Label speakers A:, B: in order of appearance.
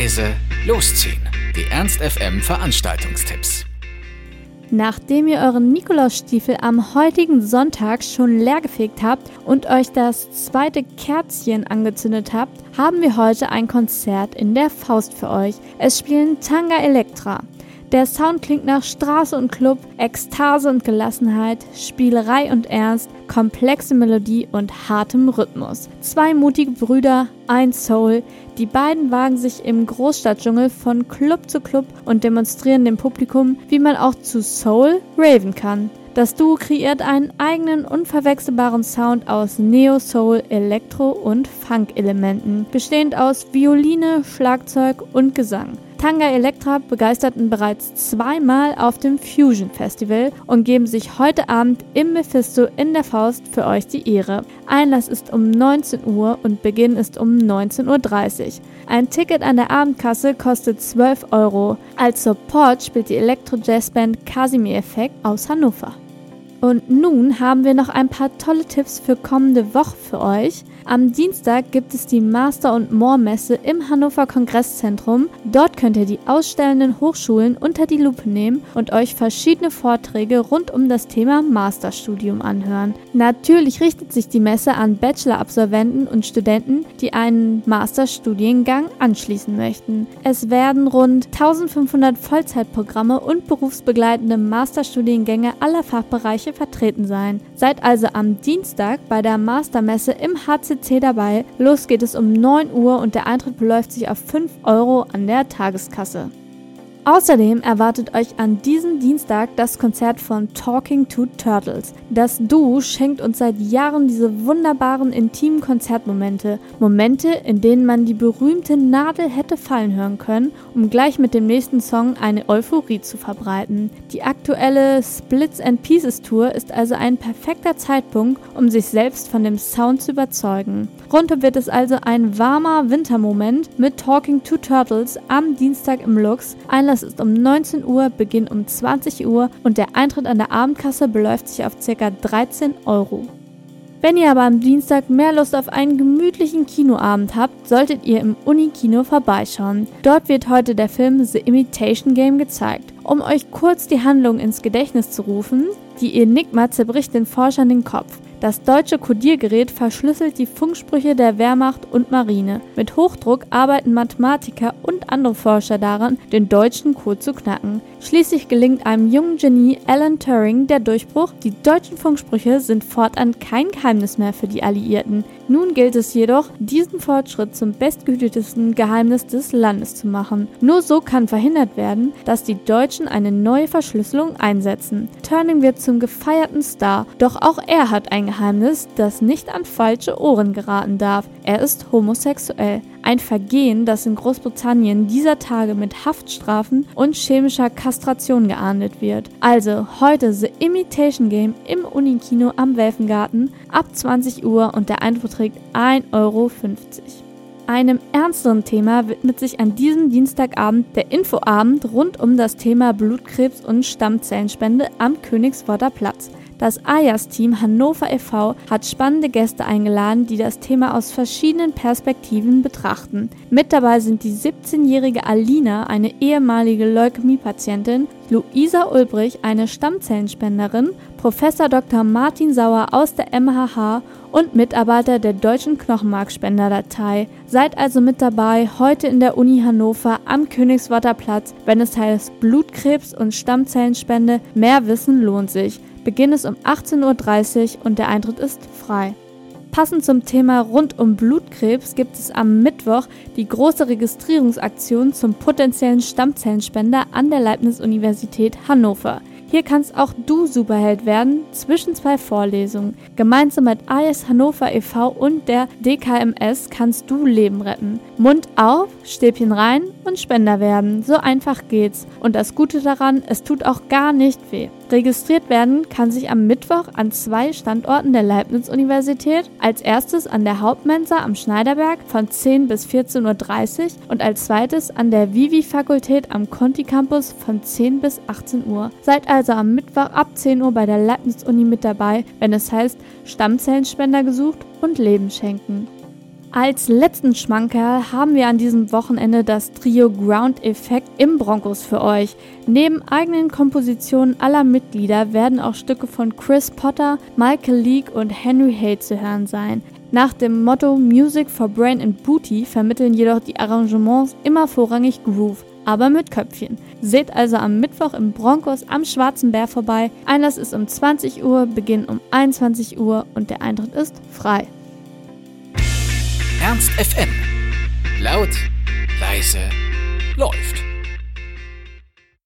A: Reise losziehen. Die Ernst FM Veranstaltungstipps.
B: Nachdem ihr euren Nikolausstiefel am heutigen Sonntag schon leergefegt habt und euch das zweite Kerzchen angezündet habt, haben wir heute ein Konzert in der Faust für euch. Es spielen Tanga Elektra. Der Sound klingt nach Straße und Club, Ekstase und Gelassenheit, Spielerei und Ernst, komplexe Melodie und hartem Rhythmus. Zwei mutige Brüder, ein Soul. Die beiden wagen sich im Großstadtdschungel von Club zu Club und demonstrieren dem Publikum, wie man auch zu Soul raven kann. Das Duo kreiert einen eigenen unverwechselbaren Sound aus Neo Soul, Elektro und Funk-Elementen, bestehend aus Violine, Schlagzeug und Gesang. Tanga Elektra begeisterten bereits zweimal auf dem Fusion Festival und geben sich heute Abend im Mephisto in der Faust für euch die Ehre. Einlass ist um 19 Uhr und Beginn ist um 19.30 Uhr. Ein Ticket an der Abendkasse kostet 12 Euro. Als Support spielt die Elektro-Jazzband Casimir Effekt aus Hannover. Und nun haben wir noch ein paar tolle Tipps für kommende Woche für euch. Am Dienstag gibt es die Master- und More-Messe im Hannover Kongresszentrum. Dort könnt ihr die ausstellenden Hochschulen unter die Lupe nehmen und euch verschiedene Vorträge rund um das Thema Masterstudium anhören. Natürlich richtet sich die Messe an Bachelor-Absolventen und Studenten, die einen Masterstudiengang anschließen möchten. Es werden rund 1500 Vollzeitprogramme und berufsbegleitende Masterstudiengänge aller Fachbereiche Bereiche vertreten sein. Seid also am Dienstag bei der Mastermesse im HCC dabei. Los geht es um 9 Uhr und der Eintritt beläuft sich auf 5 Euro an der Tageskasse. Außerdem erwartet euch an diesem Dienstag das Konzert von Talking to Turtles. Das Duo schenkt uns seit Jahren diese wunderbaren intimen Konzertmomente. Momente, in denen man die berühmte Nadel hätte fallen hören können, um gleich mit dem nächsten Song eine Euphorie zu verbreiten. Die aktuelle Splits and Pieces Tour ist also ein perfekter Zeitpunkt, um sich selbst von dem Sound zu überzeugen. Rundum wird es also ein warmer Wintermoment mit Talking to Turtles am Dienstag im Lux. Ein Einlass ist um 19 Uhr, Beginn um 20 Uhr und der Eintritt an der Abendkasse beläuft sich auf ca. 13 Euro. Wenn ihr aber am Dienstag mehr Lust auf einen gemütlichen Kinoabend habt, solltet ihr im Unikino vorbeischauen. Dort wird heute der Film The Imitation Game gezeigt. Um euch kurz die Handlung ins Gedächtnis zu rufen, die Enigma zerbricht den Forschern den Kopf. Das deutsche Codiergerät verschlüsselt die Funksprüche der Wehrmacht und Marine. Mit Hochdruck arbeiten Mathematiker und andere Forscher daran, den deutschen Code zu knacken. Schließlich gelingt einem jungen Genie Alan Turing der Durchbruch. Die deutschen Funksprüche sind fortan kein Geheimnis mehr für die Alliierten. Nun gilt es jedoch, diesen Fortschritt zum bestgehütetesten Geheimnis des Landes zu machen. Nur so kann verhindert werden, dass die Deutschen eine neue Verschlüsselung einsetzen. Turing wird zum gefeierten Star, doch auch er hat ein Geheimnis, das nicht an falsche Ohren geraten darf. Er ist homosexuell. Ein Vergehen, das in Großbritannien dieser Tage mit Haftstrafen und chemischer Kastration geahndet wird. Also heute The Imitation Game im Unikino am Welfengarten ab 20 Uhr und der Eintritt trägt 1,50 Euro. Einem ernsteren Thema widmet sich an diesem Dienstagabend der Infoabend rund um das Thema Blutkrebs und Stammzellenspende am Königsworter Platz. Das AJAS-Team Hannover e.V. hat spannende Gäste eingeladen, die das Thema aus verschiedenen Perspektiven betrachten. Mit dabei sind die 17-jährige Alina, eine ehemalige Leukämie-Patientin, Luisa Ulbrich, eine Stammzellenspenderin, Professor Dr. Martin Sauer aus der MHH und Mitarbeiter der Deutschen Knochenmarkspenderdatei. Seid also mit dabei heute in der Uni Hannover am Königsworter Platz, wenn es heißt Blutkrebs und Stammzellenspende. Mehr Wissen lohnt sich. Beginn ist um 18.30 Uhr und der Eintritt ist frei. Passend zum Thema rund um Blutkrebs gibt es am Mittwoch die große Registrierungsaktion zum potenziellen Stammzellenspender an der Leibniz-Universität Hannover. Hier kannst auch du Superheld werden zwischen zwei Vorlesungen. Gemeinsam mit AS Hannover e.V. und der DKMS kannst du Leben retten. Mund auf, Stäbchen rein und Spender werden. So einfach geht's. Und das Gute daran, es tut auch gar nicht weh. Registriert werden kann sich am Mittwoch an zwei Standorten der Leibniz-Universität, als erstes an der Hauptmensa am Schneiderberg von 10 bis 14.30 Uhr und als zweites an der Vivi-Fakultät am Conti-Campus von 10 bis 18 Uhr. Seid also am Mittwoch ab 10 Uhr bei der Leibniz-Uni mit dabei, wenn es heißt Stammzellenspender gesucht und Leben schenken. Als letzten Schmankerl haben wir an diesem Wochenende das Trio Ground Effect im Broncos für euch. Neben eigenen Kompositionen aller Mitglieder werden auch Stücke von Chris Potter, Michael Leake und Henry Hay zu hören sein. Nach dem Motto Music for Brain and Booty vermitteln jedoch die Arrangements immer vorrangig Groove, aber mit Köpfchen. Seht also am Mittwoch im Broncos am Schwarzen Bär vorbei. Einlass ist um 20 Uhr, Beginn um 21 Uhr und der Eintritt ist frei.
A: Ernst FM. Laut, leise, läuft.